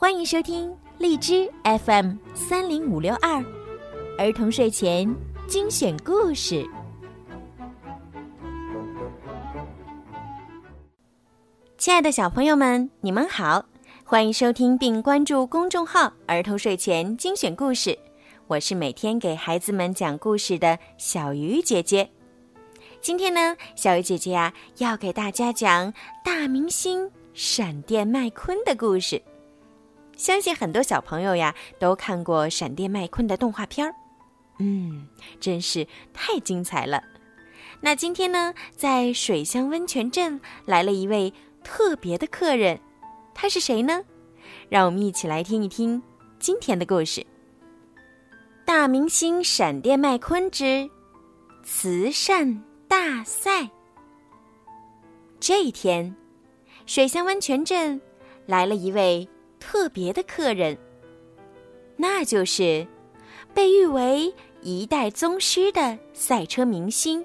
欢迎收听荔枝 FM 三零五六二儿童睡前精选故事。亲爱的小朋友们，你们好，欢迎收听并关注公众号“儿童睡前精选故事”。我是每天给孩子们讲故事的小鱼姐姐。今天呢，小鱼姐姐呀要给大家讲大明星闪电麦昆的故事。相信很多小朋友呀都看过闪电麦昆的动画片儿，嗯，真是太精彩了。那今天呢，在水乡温泉镇来了一位特别的客人，他是谁呢？让我们一起来听一听今天的故事。大明星闪电麦昆之慈善大赛。这一天，水乡温泉镇来了一位。特别的客人，那就是被誉为一代宗师的赛车明星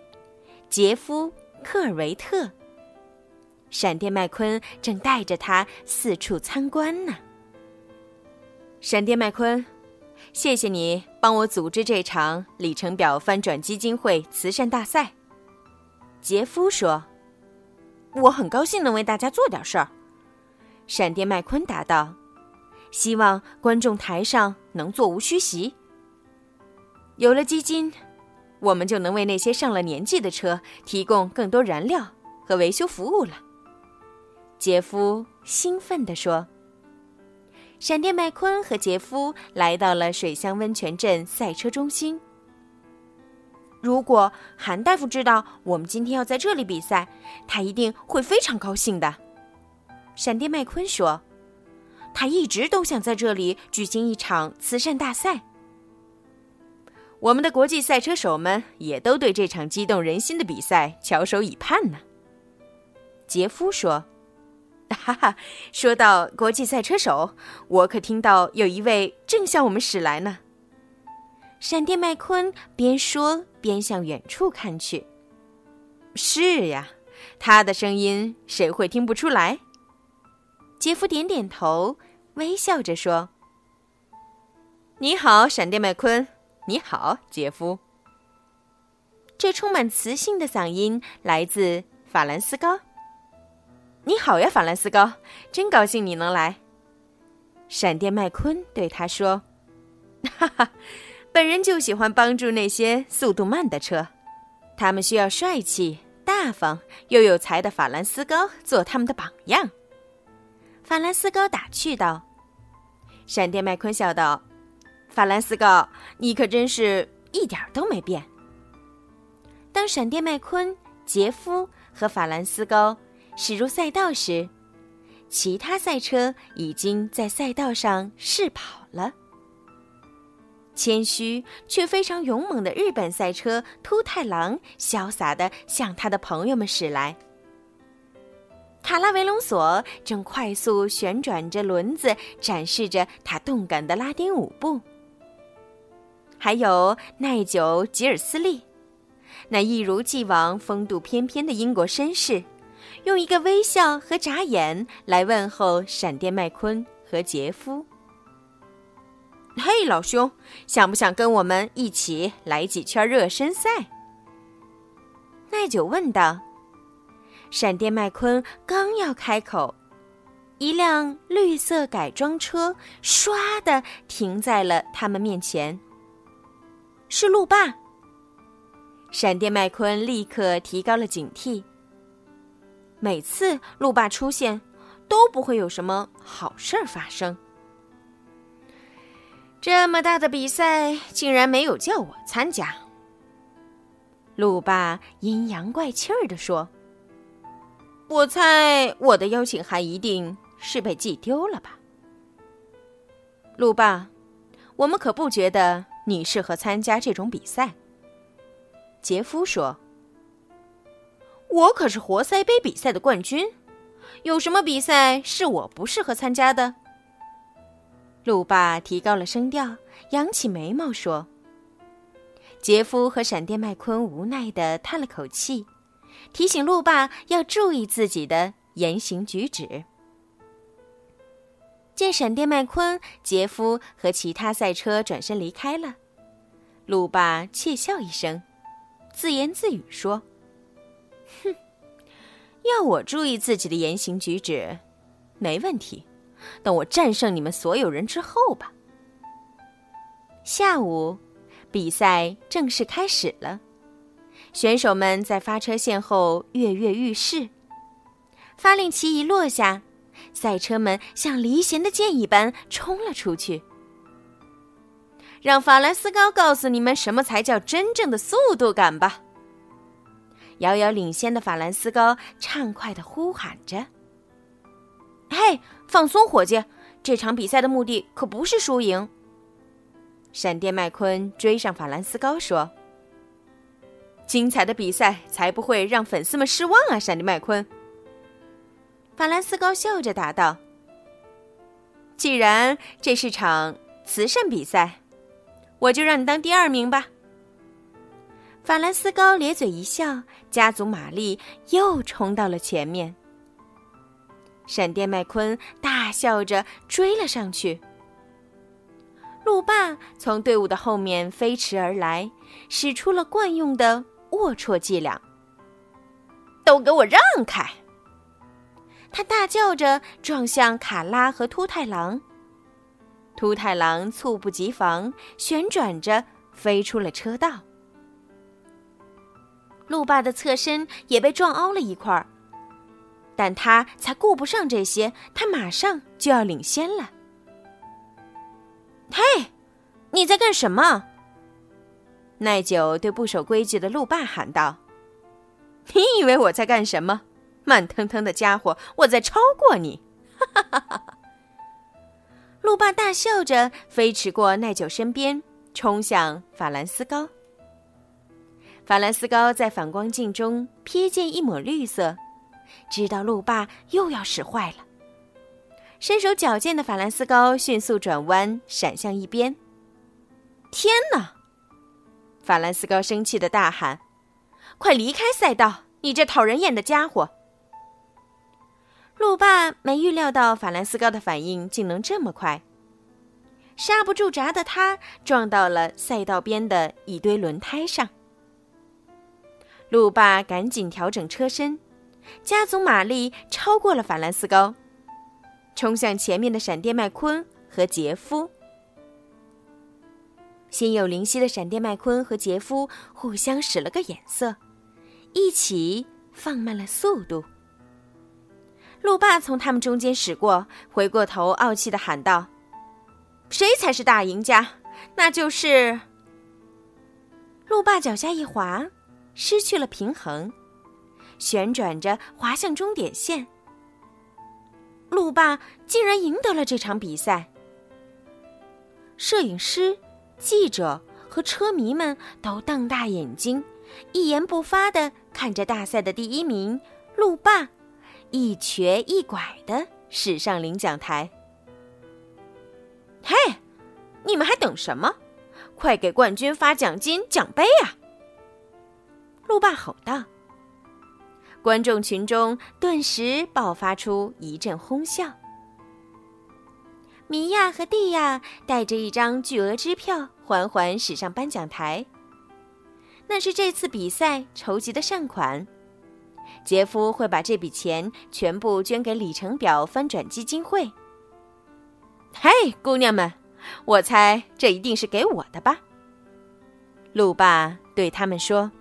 杰夫·科尔维特。闪电麦昆正带着他四处参观呢。闪电麦昆，谢谢你帮我组织这场里程表翻转基金会慈善大赛。杰夫说：“我很高兴能为大家做点事儿。”闪电麦昆答道。希望观众台上能座无虚席。有了基金，我们就能为那些上了年纪的车提供更多燃料和维修服务了。杰夫兴奋地说。闪电麦昆和杰夫来到了水乡温泉镇赛车中心。如果韩大夫知道我们今天要在这里比赛，他一定会非常高兴的。闪电麦昆说。他一直都想在这里举行一场慈善大赛。我们的国际赛车手们也都对这场激动人心的比赛翘首以盼呢。杰夫说：“哈哈，说到国际赛车手，我可听到有一位正向我们驶来呢。”闪电麦昆边说边向远处看去。是呀，他的声音谁会听不出来？杰夫点点头，微笑着说：“你好，闪电麦昆。你好，杰夫。”这充满磁性的嗓音来自法兰斯高。“你好呀，法兰斯高，真高兴你能来。”闪电麦昆对他说：“哈哈，本人就喜欢帮助那些速度慢的车，他们需要帅气、大方又有才的法兰斯高做他们的榜样。”法兰斯高打趣道：“闪电麦昆笑道，法兰斯高，你可真是一点都没变。”当闪电麦昆、杰夫和法兰斯高驶入赛道时，其他赛车已经在赛道上试跑了。谦虚却非常勇猛的日本赛车秃太郎潇洒地向他的朋友们驶来。卡拉维隆索正快速旋转着轮子，展示着他动感的拉丁舞步。还有耐久吉尔斯利，那一如既往风度翩翩的英国绅士，用一个微笑和眨眼来问候闪电麦昆和杰夫。嘿，老兄，想不想跟我们一起来几圈热身赛？耐久问道。闪电麦昆刚要开口，一辆绿色改装车唰的停在了他们面前。是路霸。闪电麦昆立刻提高了警惕。每次路霸出现，都不会有什么好事儿发生。这么大的比赛，竟然没有叫我参加。路霸阴阳怪气儿地说。我猜我的邀请函一定是被寄丢了吧，路霸，我们可不觉得你适合参加这种比赛。杰夫说：“我可是活塞杯比赛的冠军，有什么比赛是我不适合参加的？”路霸提高了声调，扬起眉毛说：“杰夫和闪电麦昆无奈的叹了口气。”提醒路霸要注意自己的言行举止。见闪电麦昆、杰夫和其他赛车转身离开了，路霸窃笑一声，自言自语说：“哼，要我注意自己的言行举止，没问题。等我战胜你们所有人之后吧。”下午，比赛正式开始了，选手们在发车线后跃跃欲试。发令旗一落下，赛车们像离弦的箭一般冲了出去。让法兰斯高告诉你们什么才叫真正的速度感吧！遥遥领先的法兰斯高畅快的呼喊着：“嘿，放松，伙计！这场比赛的目的可不是输赢。”闪电麦昆追上法兰斯高说：“精彩的比赛才不会让粉丝们失望啊！”闪电麦昆。法兰斯高笑着答道：“既然这是场慈善比赛，我就让你当第二名吧。”法兰斯高咧嘴一笑，家族玛丽又冲到了前面。闪电麦昆大笑着追了上去。路霸从队伍的后面飞驰而来，使出了惯用的龌龊伎俩。都给我让开！他大叫着撞向卡拉和秃太狼。秃太狼猝不及防，旋转着飞出了车道。路霸的侧身也被撞凹了一块儿，但他才顾不上这些，他马上就要领先了。嘿，你在干什么？耐久对不守规矩的路霸喊道：“你以为我在干什么？慢腾腾的家伙，我在超过你！”哈哈哈哈路霸大笑着飞驰过耐久身边，冲向法兰斯高。法兰斯高在反光镜中瞥见一抹绿色，知道路霸又要使坏了。身手矫健的法兰斯高迅速转弯，闪向一边。天哪！法兰斯高生气的大喊：“快离开赛道，你这讨人厌的家伙！”路霸没预料到法兰斯高的反应竟能这么快，刹不住闸的他撞到了赛道边的一堆轮胎上。路霸赶紧调整车身，加足马力超过了法兰斯高。冲向前面的闪电麦昆和杰夫，心有灵犀的闪电麦昆和杰夫互相使了个眼色，一起放慢了速度。路霸从他们中间驶过，回过头傲气的喊道：“谁才是大赢家？那就是……”路霸脚下一滑，失去了平衡，旋转着滑向终点线。路霸竟然赢得了这场比赛。摄影师、记者和车迷们都瞪大眼睛，一言不发的看着大赛的第一名路霸，一瘸一拐的驶上领奖台。嘿，你们还等什么？快给冠军发奖金奖杯啊！路霸吼道。观众群中顿时爆发出一阵哄笑。米娅和蒂亚带着一张巨额支票缓缓驶上颁奖台，那是这次比赛筹集的善款。杰夫会把这笔钱全部捐给里程表翻转基金会。嘿，姑娘们，我猜这一定是给我的吧？路霸对他们说。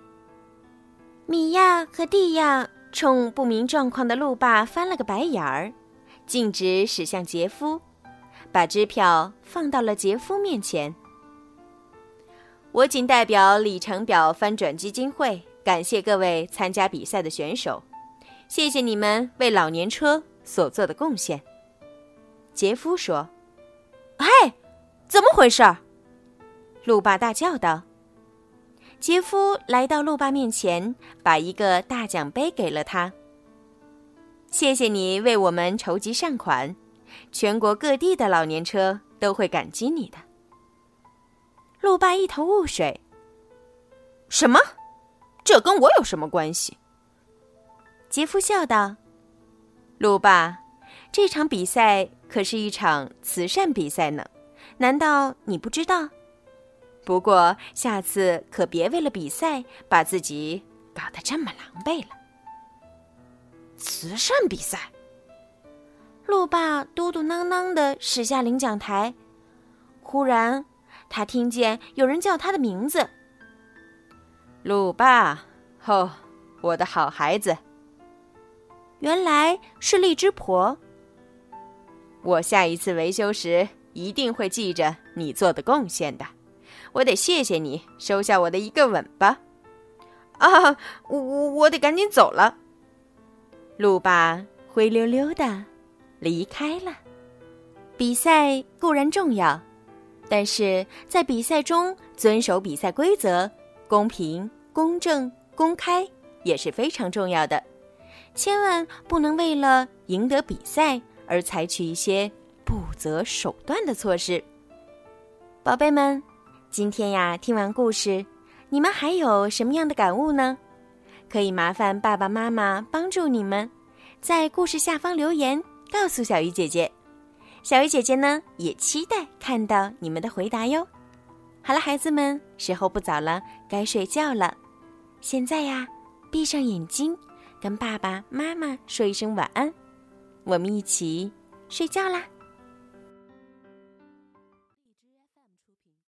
米娅和蒂亚冲不明状况的路霸翻了个白眼儿，径直驶向杰夫，把支票放到了杰夫面前。我仅代表里程表翻转基金会感谢各位参加比赛的选手，谢谢你们为老年车所做的贡献。杰夫说：“嘿，怎么回事？”路霸大叫道。杰夫来到路霸面前，把一个大奖杯给了他。谢谢你为我们筹集善款，全国各地的老年车都会感激你的。路霸一头雾水。什么？这跟我有什么关系？杰夫笑道：“路霸，这场比赛可是一场慈善比赛呢，难道你不知道？不过下次可别为了比赛把自己搞得这么狼狈了。慈善比赛。路霸嘟嘟囔囔的驶下领奖台，忽然他听见有人叫他的名字：“路霸，哦，我的好孩子。”原来是荔枝婆。我下一次维修时一定会记着你做的贡献的。我得谢谢你，收下我的一个吻吧。啊，我我我得赶紧走了。路霸灰溜溜的离开了。比赛固然重要，但是在比赛中遵守比赛规则、公平、公正、公开也是非常重要的。千万不能为了赢得比赛而采取一些不择手段的措施。宝贝们，今天呀，听完故事，你们还有什么样的感悟呢？可以麻烦爸爸妈妈帮助你们，在故事下方留言告诉小鱼姐姐。小鱼姐姐呢，也期待看到你们的回答哟。好了，孩子们，时候不早了，该睡觉了。现在呀，闭上眼睛。跟爸爸妈妈说一声晚安，我们一起睡觉啦。